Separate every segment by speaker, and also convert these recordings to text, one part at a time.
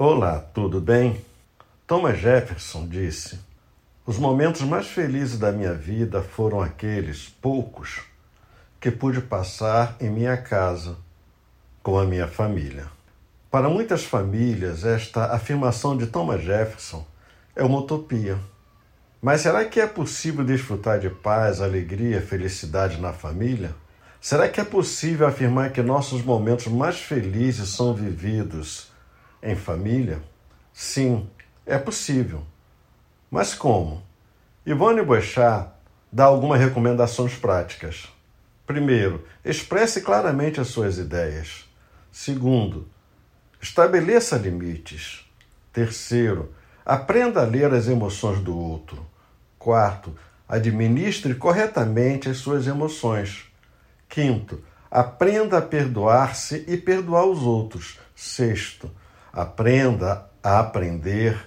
Speaker 1: Olá, tudo bem? Thomas Jefferson disse: Os momentos mais felizes da minha vida foram aqueles, poucos, que pude passar em minha casa com a minha família. Para muitas famílias, esta afirmação de Thomas Jefferson é uma utopia. Mas será que é possível desfrutar de paz, alegria, felicidade na família? Será que é possível afirmar que nossos momentos mais felizes são vividos em família? Sim, é possível. Mas como? Ivone Boechat dá algumas recomendações práticas. Primeiro, expresse claramente as suas ideias. Segundo, estabeleça limites. Terceiro, aprenda a ler as emoções do outro. Quarto, administre corretamente as suas emoções. Quinto, aprenda a perdoar-se e perdoar os outros. Sexto, Aprenda a aprender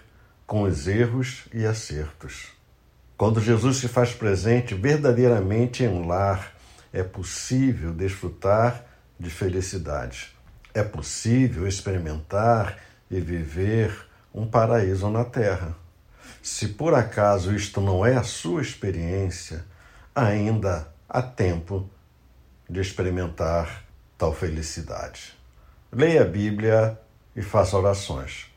Speaker 1: com os erros e acertos. Quando Jesus se faz presente verdadeiramente em um lar, é possível desfrutar de felicidade. É possível experimentar e viver um paraíso na terra. Se por acaso isto não é a sua experiência, ainda há tempo de experimentar tal felicidade. Leia a Bíblia e faça orações.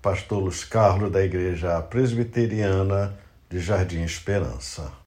Speaker 1: Pastor Luiz Carlos, da Igreja Presbiteriana de Jardim Esperança.